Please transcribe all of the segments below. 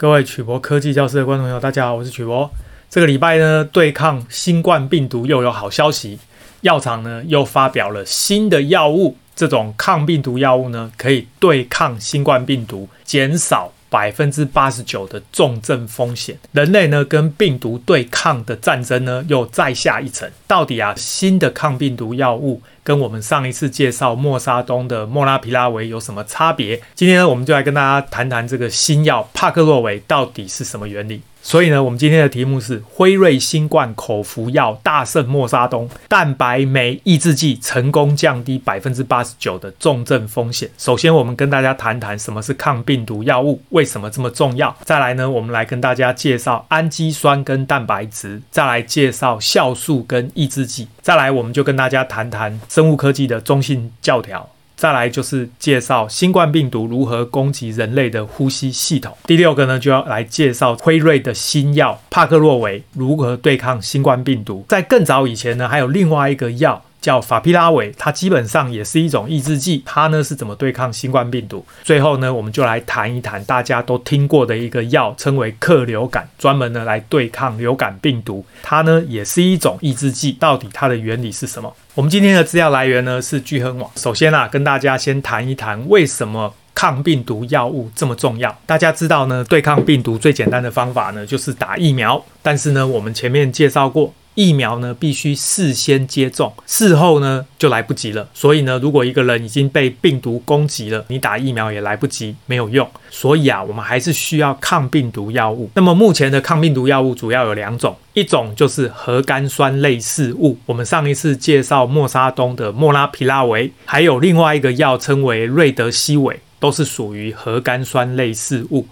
各位曲博科技教室的观众朋友，大家好，我是曲博。这个礼拜呢，对抗新冠病毒又有好消息，药厂呢又发表了新的药物，这种抗病毒药物呢可以对抗新冠病毒，减少百分之八十九的重症风险。人类呢跟病毒对抗的战争呢又再下一层。到底啊，新的抗病毒药物跟我们上一次介绍莫沙东的莫拉皮拉韦有什么差别？今天呢，我们就来跟大家谈谈这个新药帕克洛韦到底是什么原理。所以呢，我们今天的题目是辉瑞新冠口服药大胜莫沙东，蛋白酶抑制剂成功降低百分之八十九的重症风险。首先，我们跟大家谈谈什么是抗病毒药物，为什么这么重要。再来呢，我们来跟大家介绍氨基酸跟蛋白质，再来介绍酵素跟抑制剂，再来我们就跟大家谈谈生物科技的中性教条。再来就是介绍新冠病毒如何攻击人类的呼吸系统。第六个呢，就要来介绍辉瑞的新药帕克洛维如何对抗新冠病毒。在更早以前呢，还有另外一个药。叫法匹拉韦，它基本上也是一种抑制剂。它呢是怎么对抗新冠病毒？最后呢，我们就来谈一谈大家都听过的一个药，称为克流感，专门呢来对抗流感病毒。它呢也是一种抑制剂。到底它的原理是什么？我们今天的资料来源呢是聚亨网。首先啊，跟大家先谈一谈为什么抗病毒药物这么重要。大家知道呢，对抗病毒最简单的方法呢就是打疫苗。但是呢，我们前面介绍过。疫苗呢必须事先接种，事后呢就来不及了。所以呢，如果一个人已经被病毒攻击了，你打疫苗也来不及，没有用。所以啊，我们还是需要抗病毒药物。那么目前的抗病毒药物主要有两种，一种就是核苷酸类似物，我们上一次介绍默沙东的莫拉皮拉韦，还有另外一个药称为瑞德西韦，都是属于核苷酸类似物。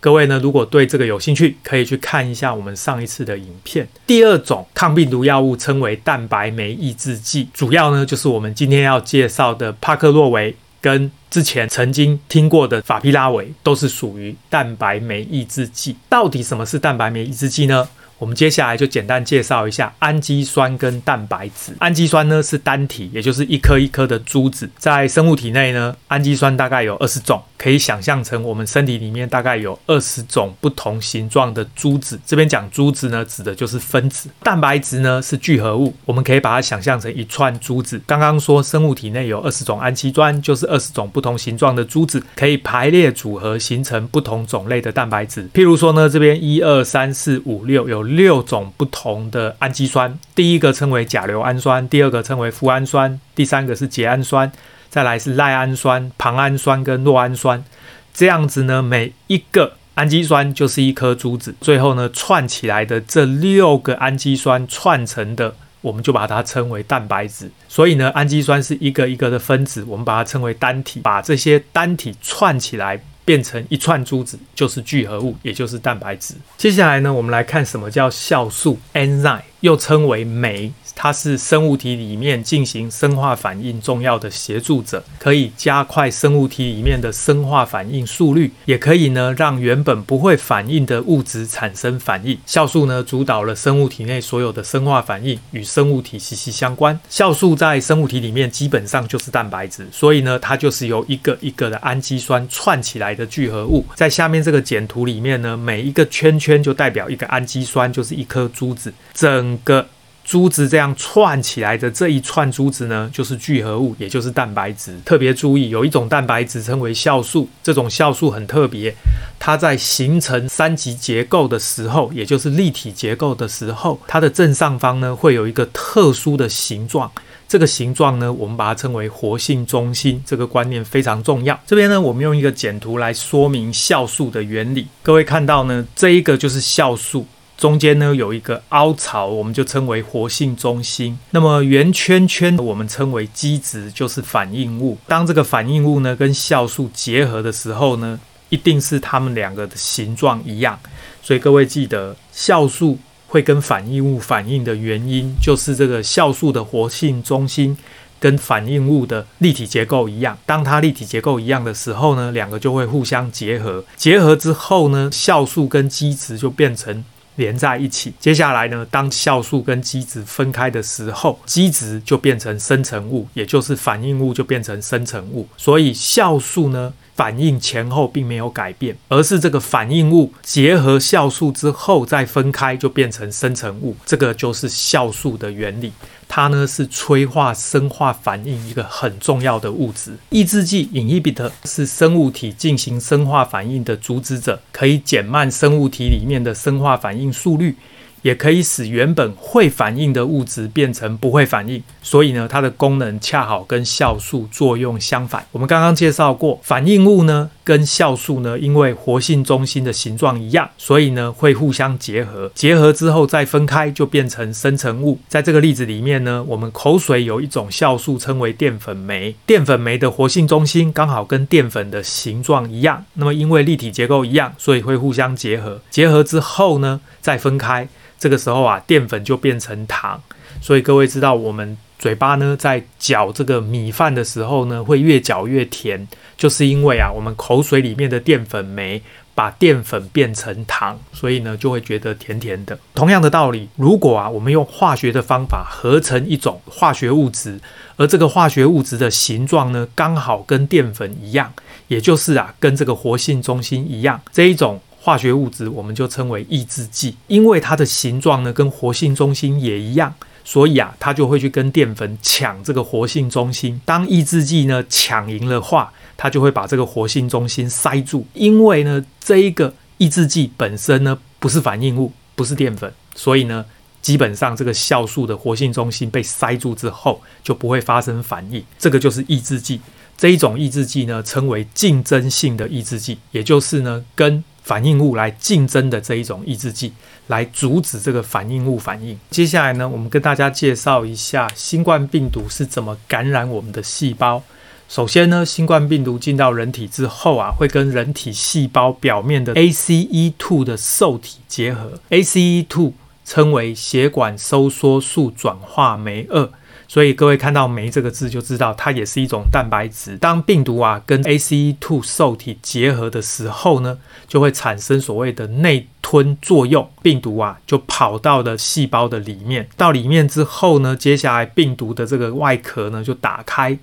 各位呢，如果对这个有兴趣，可以去看一下我们上一次的影片。第二种抗病毒药物称为蛋白酶抑制剂，主要呢就是我们今天要介绍的帕克洛韦跟之前曾经听过的法匹拉韦，都是属于蛋白酶抑制剂。到底什么是蛋白酶抑制剂呢？我们接下来就简单介绍一下氨基酸跟蛋白质。氨基酸呢是单体，也就是一颗一颗的珠子。在生物体内呢，氨基酸大概有二十种，可以想象成我们身体里面大概有二十种不同形状的珠子。这边讲珠子呢，指的就是分子。蛋白质呢是聚合物，我们可以把它想象成一串珠子。刚刚说生物体内有二十种氨基酸，就是二十种不同形状的珠子，可以排列组合形成不同种类的蛋白质。譬如说呢，这边一二三四五六有。六种不同的氨基酸，第一个称为甲硫氨酸，第二个称为脯氨酸，第三个是楝氨酸，再来是赖氨酸、庞氨酸跟酪氨酸。这样子呢，每一个氨基酸就是一颗珠子，最后呢串起来的这六个氨基酸串成的，我们就把它称为蛋白质。所以呢，氨基酸是一个一个的分子，我们把它称为单体，把这些单体串起来。变成一串珠子，就是聚合物，也就是蛋白质。接下来呢，我们来看什么叫酵素 （enzyme）。又称为酶，它是生物体里面进行生化反应重要的协助者，可以加快生物体里面的生化反应速率，也可以呢让原本不会反应的物质产生反应。酵素呢主导了生物体内所有的生化反应，与生物体息息相关。酵素在生物体里面基本上就是蛋白质，所以呢它就是由一个一个的氨基酸串起来的聚合物。在下面这个简图里面呢，每一个圈圈就代表一个氨基酸，就是一颗珠子。整个珠子这样串起来的这一串珠子呢，就是聚合物，也就是蛋白质。特别注意，有一种蛋白质称为酵素，这种酵素很特别，它在形成三级结构的时候，也就是立体结构的时候，它的正上方呢会有一个特殊的形状。这个形状呢，我们把它称为活性中心。这个观念非常重要。这边呢，我们用一个简图来说明酵素的原理。各位看到呢，这一个就是酵素。中间呢有一个凹槽，我们就称为活性中心。那么圆圈圈我们称为基质，就是反应物。当这个反应物呢跟酵素结合的时候呢，一定是它们两个的形状一样。所以各位记得，酵素会跟反应物反应的原因，就是这个酵素的活性中心跟反应物的立体结构一样。当它立体结构一样的时候呢，两个就会互相结合。结合之后呢，酵素跟基质就变成。连在一起。接下来呢，当酵素跟基质分开的时候，基质就变成生成物，也就是反应物就变成生成物。所以酵素呢，反应前后并没有改变，而是这个反应物结合酵素之后再分开，就变成生成物。这个就是酵素的原理。它呢是催化生化反应一个很重要的物质。抑制剂 （inhibitor） 是生物体进行生化反应的阻止者，可以减慢生物体里面的生化反应速率。也可以使原本会反应的物质变成不会反应，所以呢，它的功能恰好跟酵素作用相反。我们刚刚介绍过，反应物呢跟酵素呢，因为活性中心的形状一样，所以呢会互相结合，结合之后再分开就变成生成物。在这个例子里面呢，我们口水有一种酵素称为淀粉酶，淀粉酶的活性中心刚好跟淀粉的形状一样，那么因为立体结构一样，所以会互相结合，结合之后呢再分开。这个时候啊，淀粉就变成糖，所以各位知道，我们嘴巴呢在嚼这个米饭的时候呢，会越嚼越甜，就是因为啊，我们口水里面的淀粉酶把淀粉变成糖，所以呢就会觉得甜甜的。同样的道理，如果啊我们用化学的方法合成一种化学物质，而这个化学物质的形状呢刚好跟淀粉一样，也就是啊跟这个活性中心一样，这一种。化学物质我们就称为抑制剂，因为它的形状呢跟活性中心也一样，所以啊它就会去跟淀粉抢这个活性中心。当抑制剂呢抢赢了话，它就会把这个活性中心塞住。因为呢这一个抑制剂本身呢不是反应物，不是淀粉，所以呢基本上这个酵素的活性中心被塞住之后就不会发生反应。这个就是抑制剂。这一种抑制剂呢称为竞争性的抑制剂，也就是呢跟反应物来竞争的这一种抑制剂，来阻止这个反应物反应。接下来呢，我们跟大家介绍一下新冠病毒是怎么感染我们的细胞。首先呢，新冠病毒进到人体之后啊，会跟人体细胞表面的 ACE2 的受体结合。ACE2 称为血管收缩素转化酶二。所以各位看到“酶”这个字就知道，它也是一种蛋白质。当病毒啊跟 ACE2 受体结合的时候呢，就会产生所谓的内吞作用，病毒啊就跑到了细胞的里面。到里面之后呢，接下来病毒的这个外壳呢就打开。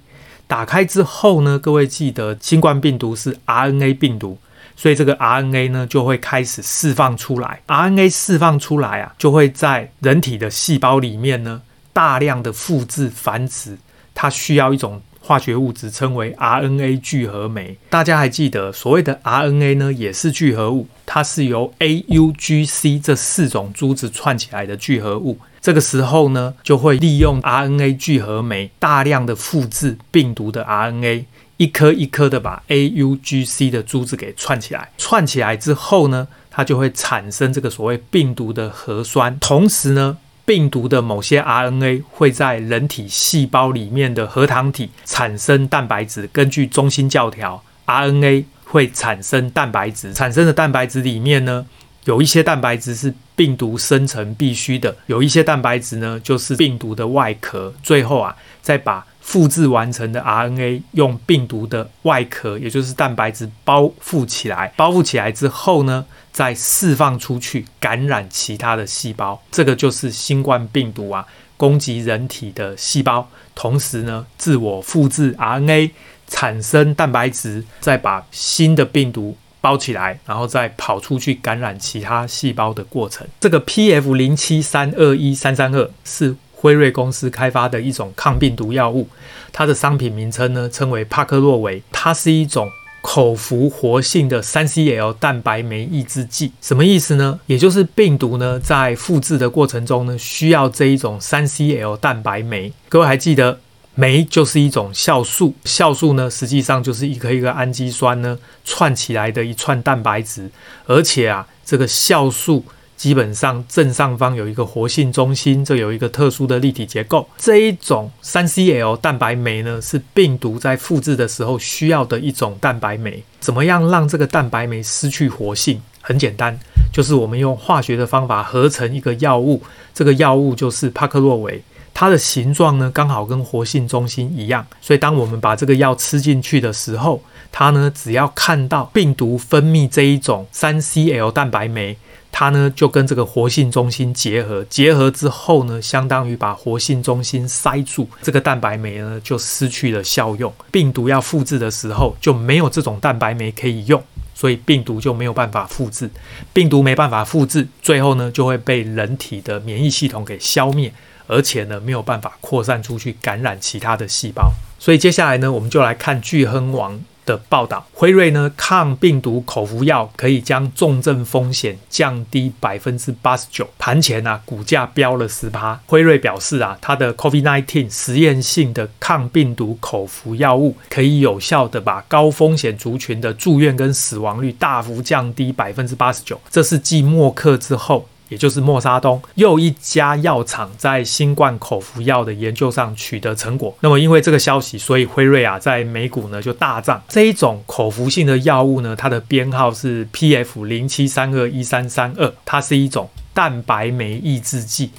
打开之后呢，各位记得，新冠病毒是 RNA 病毒，所以这个 RNA 呢就会开始释放出来。RNA 释放出来啊，就会在人体的细胞里面呢。大量的复制繁殖，它需要一种化学物质，称为 RNA 聚合酶。大家还记得，所谓的 RNA 呢，也是聚合物，它是由 A、U、G、C 这四种珠子串起来的聚合物。这个时候呢，就会利用 RNA 聚合酶大量的复制病毒的 RNA，一颗一颗的把 A、U、G、C 的珠子给串起来。串起来之后呢，它就会产生这个所谓病毒的核酸，同时呢。病毒的某些 RNA 会在人体细胞里面的核糖体产生蛋白质。根据中心教条，RNA 会产生蛋白质，产生的蛋白质里面呢，有一些蛋白质是病毒生成必须的，有一些蛋白质呢就是病毒的外壳。最后啊，再把复制完成的 RNA 用病毒的外壳，也就是蛋白质包覆起来。包覆起来之后呢，再释放出去，感染其他的细胞。这个就是新冠病毒啊，攻击人体的细胞，同时呢，自我复制 RNA，产生蛋白质，再把新的病毒包起来，然后再跑出去感染其他细胞的过程。这个 PF 零七三二一三三二是。辉瑞公司开发的一种抗病毒药物，它的商品名称呢称为帕克洛维，它是一种口服活性的 3CL 蛋白酶抑制剂。什么意思呢？也就是病毒呢在复制的过程中呢需要这一种 3CL 蛋白酶。各位还记得，酶就是一种酵素，酵素呢实际上就是一颗一颗氨基酸呢串起来的一串蛋白质，而且啊这个酵素。基本上正上方有一个活性中心，这有一个特殊的立体结构。这一种 3CL 蛋白酶呢，是病毒在复制的时候需要的一种蛋白酶。怎么样让这个蛋白酶失去活性？很简单，就是我们用化学的方法合成一个药物。这个药物就是帕克洛维，它的形状呢刚好跟活性中心一样。所以当我们把这个药吃进去的时候，它呢只要看到病毒分泌这一种 3CL 蛋白酶。它呢就跟这个活性中心结合，结合之后呢，相当于把活性中心塞住，这个蛋白酶呢就失去了效用。病毒要复制的时候就没有这种蛋白酶可以用，所以病毒就没有办法复制。病毒没办法复制，最后呢就会被人体的免疫系统给消灭，而且呢没有办法扩散出去感染其他的细胞。所以接下来呢，我们就来看巨亨王的报道，辉瑞呢抗病毒口服药可以将重症风险降低百分之八十九。盘前啊，股价飙了十趴。辉瑞表示啊，它的 COVID-19 实验性的抗病毒口服药物可以有效的把高风险族群的住院跟死亡率大幅降低百分之八十九。这是继默克之后。也就是默沙东又一家药厂在新冠口服药的研究上取得成果。那么因为这个消息，所以辉瑞啊在美股呢就大涨。这一种口服性的药物呢，它的编号是 PF 零七三二一三三二，它是一种蛋白酶抑制剂，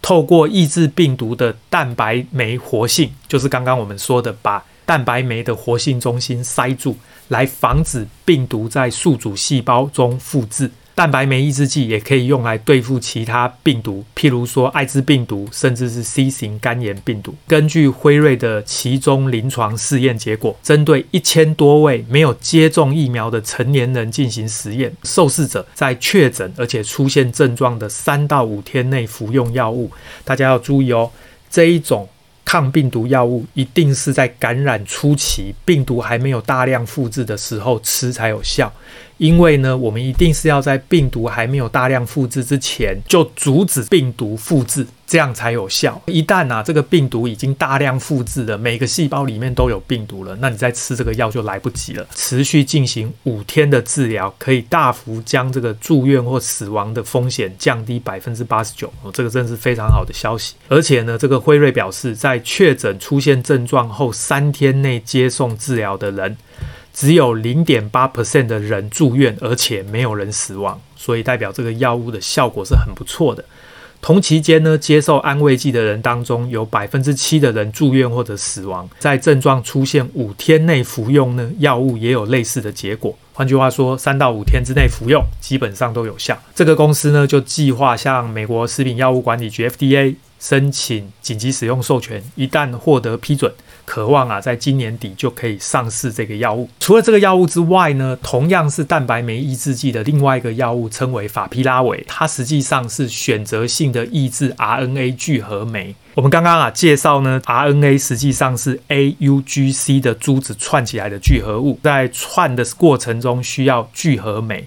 透过抑制病毒的蛋白酶活性，就是刚刚我们说的把蛋白酶的活性中心塞住，来防止病毒在宿主细胞中复制。蛋白酶抑制剂也可以用来对付其他病毒，譬如说艾滋病毒，甚至是 C 型肝炎病毒。根据辉瑞的其中临床试验结果，针对一千多位没有接种疫苗的成年人进行实验，受试者在确诊而且出现症状的三到五天内服用药物。大家要注意哦，这一种抗病毒药物一定是在感染初期，病毒还没有大量复制的时候吃才有效。因为呢，我们一定是要在病毒还没有大量复制之前，就阻止病毒复制，这样才有效。一旦啊，这个病毒已经大量复制了，每个细胞里面都有病毒了，那你再吃这个药就来不及了。持续进行五天的治疗，可以大幅将这个住院或死亡的风险降低百分之八十九。哦，这个真是非常好的消息。而且呢，这个辉瑞表示，在确诊出现症状后三天内接送治疗的人。只有零点八 percent 的人住院，而且没有人死亡，所以代表这个药物的效果是很不错的。同期间呢，接受安慰剂的人当中，有百分之七的人住院或者死亡。在症状出现五天内服用呢，药物也有类似的结果。换句话说，三到五天之内服用，基本上都有效。这个公司呢，就计划向美国食品药物管理局 FDA 申请紧急使用授权，一旦获得批准。渴望啊，在今年底就可以上市这个药物。除了这个药物之外呢，同样是蛋白酶抑制剂的另外一个药物称为法匹拉韦，它实际上是选择性的抑制 RNA 聚合酶。我们刚刚啊介绍呢，RNA 实际上是 AUGC 的珠子串起来的聚合物，在串的过程中需要聚合酶。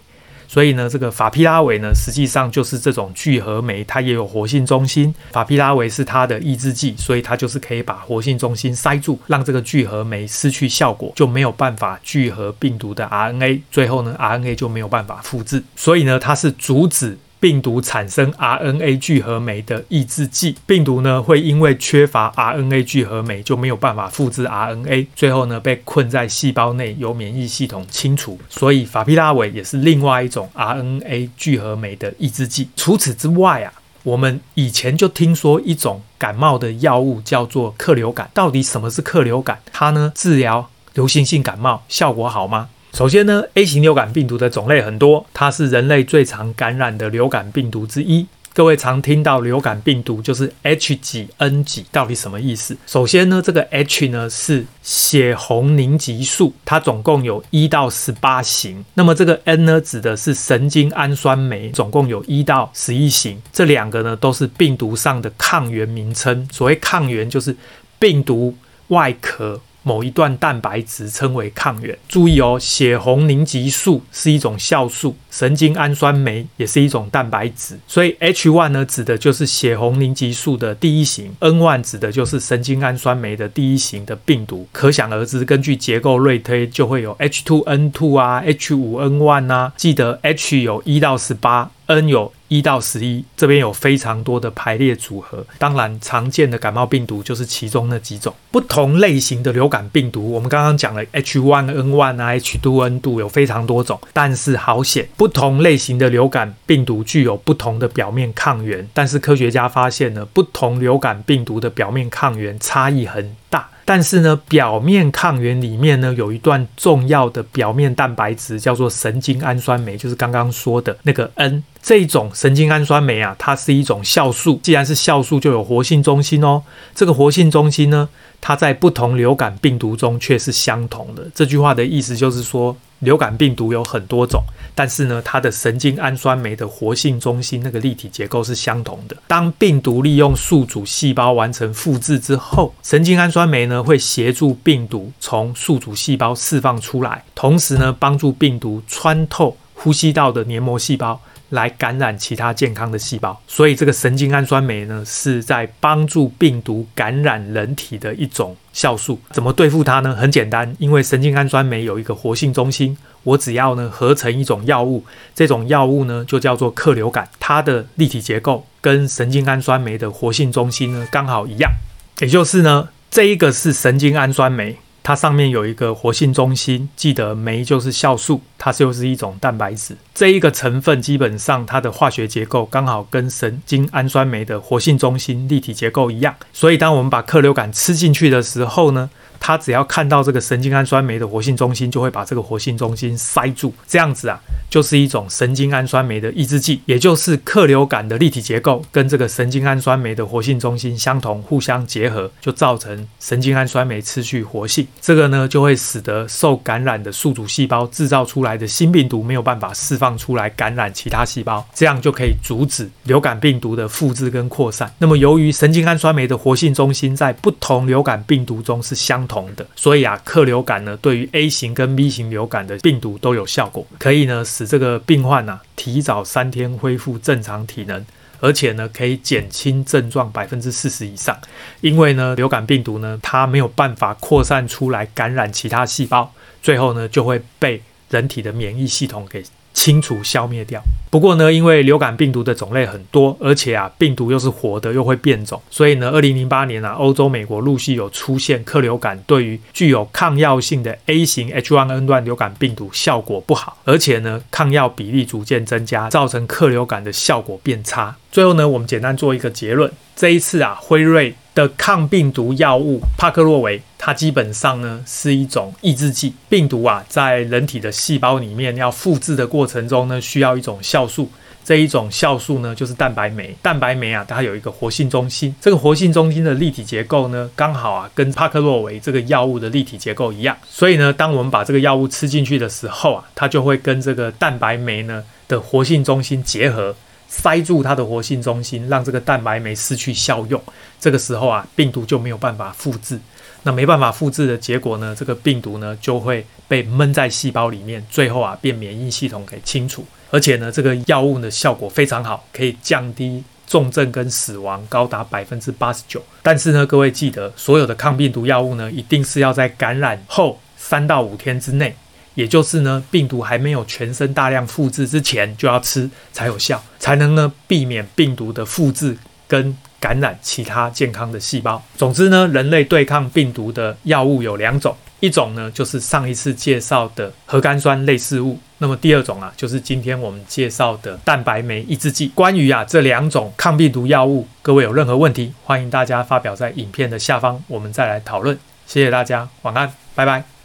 所以呢，这个法匹拉韦呢，实际上就是这种聚合酶，它也有活性中心。法匹拉韦是它的抑制剂，所以它就是可以把活性中心塞住，让这个聚合酶失去效果，就没有办法聚合病毒的 RNA，最后呢，RNA 就没有办法复制。所以呢，它是阻止。病毒产生 RNA 聚合酶的抑制剂，病毒呢会因为缺乏 RNA 聚合酶就没有办法复制 RNA，最后呢被困在细胞内，由免疫系统清除。所以法匹拉韦也是另外一种 RNA 聚合酶的抑制剂。除此之外啊，我们以前就听说一种感冒的药物叫做克流感。到底什么是克流感？它呢治疗流行性感冒效果好吗？首先呢，A 型流感病毒的种类很多，它是人类最常感染的流感病毒之一。各位常听到流感病毒就是 H 几 N 几，到底什么意思？首先呢，这个 H 呢是血红凝集素，它总共有一到十八型。那么这个 N 呢指的是神经氨酸酶，总共有一到十一型。这两个呢都是病毒上的抗原名称。所谓抗原就是病毒外壳。某一段蛋白质称为抗原。注意哦，血红凝集素是一种酵素，神经氨酸酶也是一种蛋白质。所以 H1 呢，指的就是血红凝集素的第一型；N1 指的就是神经氨酸酶的第一型的病毒。可想而知，根据结构类推，就会有 H2N2 啊，H5N1 啊。记得 H 有一到十八。N 有一到十一，这边有非常多的排列组合。当然，常见的感冒病毒就是其中那几种。不同类型的流感病毒，我们刚刚讲了 H1N1 啊，H2N2 有非常多种。但是好险，不同类型的流感病毒具有不同的表面抗原。但是科学家发现呢，不同流感病毒的表面抗原差异很大。但是呢，表面抗原里面呢，有一段重要的表面蛋白质，叫做神经氨酸酶，就是刚刚说的那个 N。这种神经氨酸酶啊，它是一种酵素。既然是酵素，就有活性中心哦。这个活性中心呢，它在不同流感病毒中却是相同的。这句话的意思就是说，流感病毒有很多种，但是呢，它的神经氨酸酶的活性中心那个立体结构是相同的。当病毒利用宿主细胞完成复制之后，神经氨酸酶呢会协助病毒从宿主细胞释放出来，同时呢帮助病毒穿透呼吸道的黏膜细胞。来感染其他健康的细胞，所以这个神经氨酸酶呢，是在帮助病毒感染人体的一种酵素。怎么对付它呢？很简单，因为神经氨酸酶有一个活性中心，我只要呢合成一种药物，这种药物呢就叫做克流感，它的立体结构跟神经氨酸酶的活性中心呢刚好一样，也就是呢这一个是神经氨酸酶。它上面有一个活性中心，记得酶就是酵素，它就是一种蛋白质。这一个成分基本上它的化学结构刚好跟神经氨酸酶的活性中心立体结构一样，所以当我们把克流感吃进去的时候呢，它只要看到这个神经氨酸酶的活性中心，就会把这个活性中心塞住，这样子啊，就是一种神经氨酸酶的抑制剂，也就是克流感的立体结构跟这个神经氨酸酶的活性中心相同，互相结合，就造成神经氨酸酶失去活性，这个呢就会使得受感染的宿主细胞制造出来的新病毒没有办法释放出来感染其他细胞，这样就可以阻止流感病毒的复制跟扩散。那么由于神经氨酸酶的活性中心在不同流感病毒中是相同的，所以啊，克流感呢，对于 A 型跟 B 型流感的病毒都有效果，可以呢使这个病患呢、啊、提早三天恢复正常体能，而且呢可以减轻症状百分之四十以上。因为呢流感病毒呢它没有办法扩散出来感染其他细胞，最后呢就会被人体的免疫系统给。清除消灭掉。不过呢，因为流感病毒的种类很多，而且啊，病毒又是活的，又会变种，所以呢，二零零八年啊，欧洲、美国陆续有出现克流感对于具有抗药性的 A 型 H1N1 流感病毒效果不好，而且呢，抗药比例逐渐增加，造成克流感的效果变差。最后呢，我们简单做一个结论：这一次啊，辉瑞。的抗病毒药物帕克洛维，它基本上呢是一种抑制剂。病毒啊，在人体的细胞里面要复制的过程中呢，需要一种酵素。这一种酵素呢，就是蛋白酶。蛋白酶啊，它有一个活性中心。这个活性中心的立体结构呢，刚好啊，跟帕克洛维这个药物的立体结构一样。所以呢，当我们把这个药物吃进去的时候啊，它就会跟这个蛋白酶呢的活性中心结合。塞住它的活性中心，让这个蛋白酶失去效用。这个时候啊，病毒就没有办法复制。那没办法复制的结果呢，这个病毒呢就会被闷在细胞里面，最后啊被免疫系统给清除。而且呢，这个药物的效果非常好，可以降低重症跟死亡高达百分之八十九。但是呢，各位记得，所有的抗病毒药物呢，一定是要在感染后三到五天之内。也就是呢，病毒还没有全身大量复制之前就要吃才有效，才能呢避免病毒的复制跟感染其他健康的细胞。总之呢，人类对抗病毒的药物有两种，一种呢就是上一次介绍的核苷酸类似物，那么第二种啊就是今天我们介绍的蛋白酶抑制剂。关于啊这两种抗病毒药物，各位有任何问题，欢迎大家发表在影片的下方，我们再来讨论。谢谢大家，晚安，拜拜。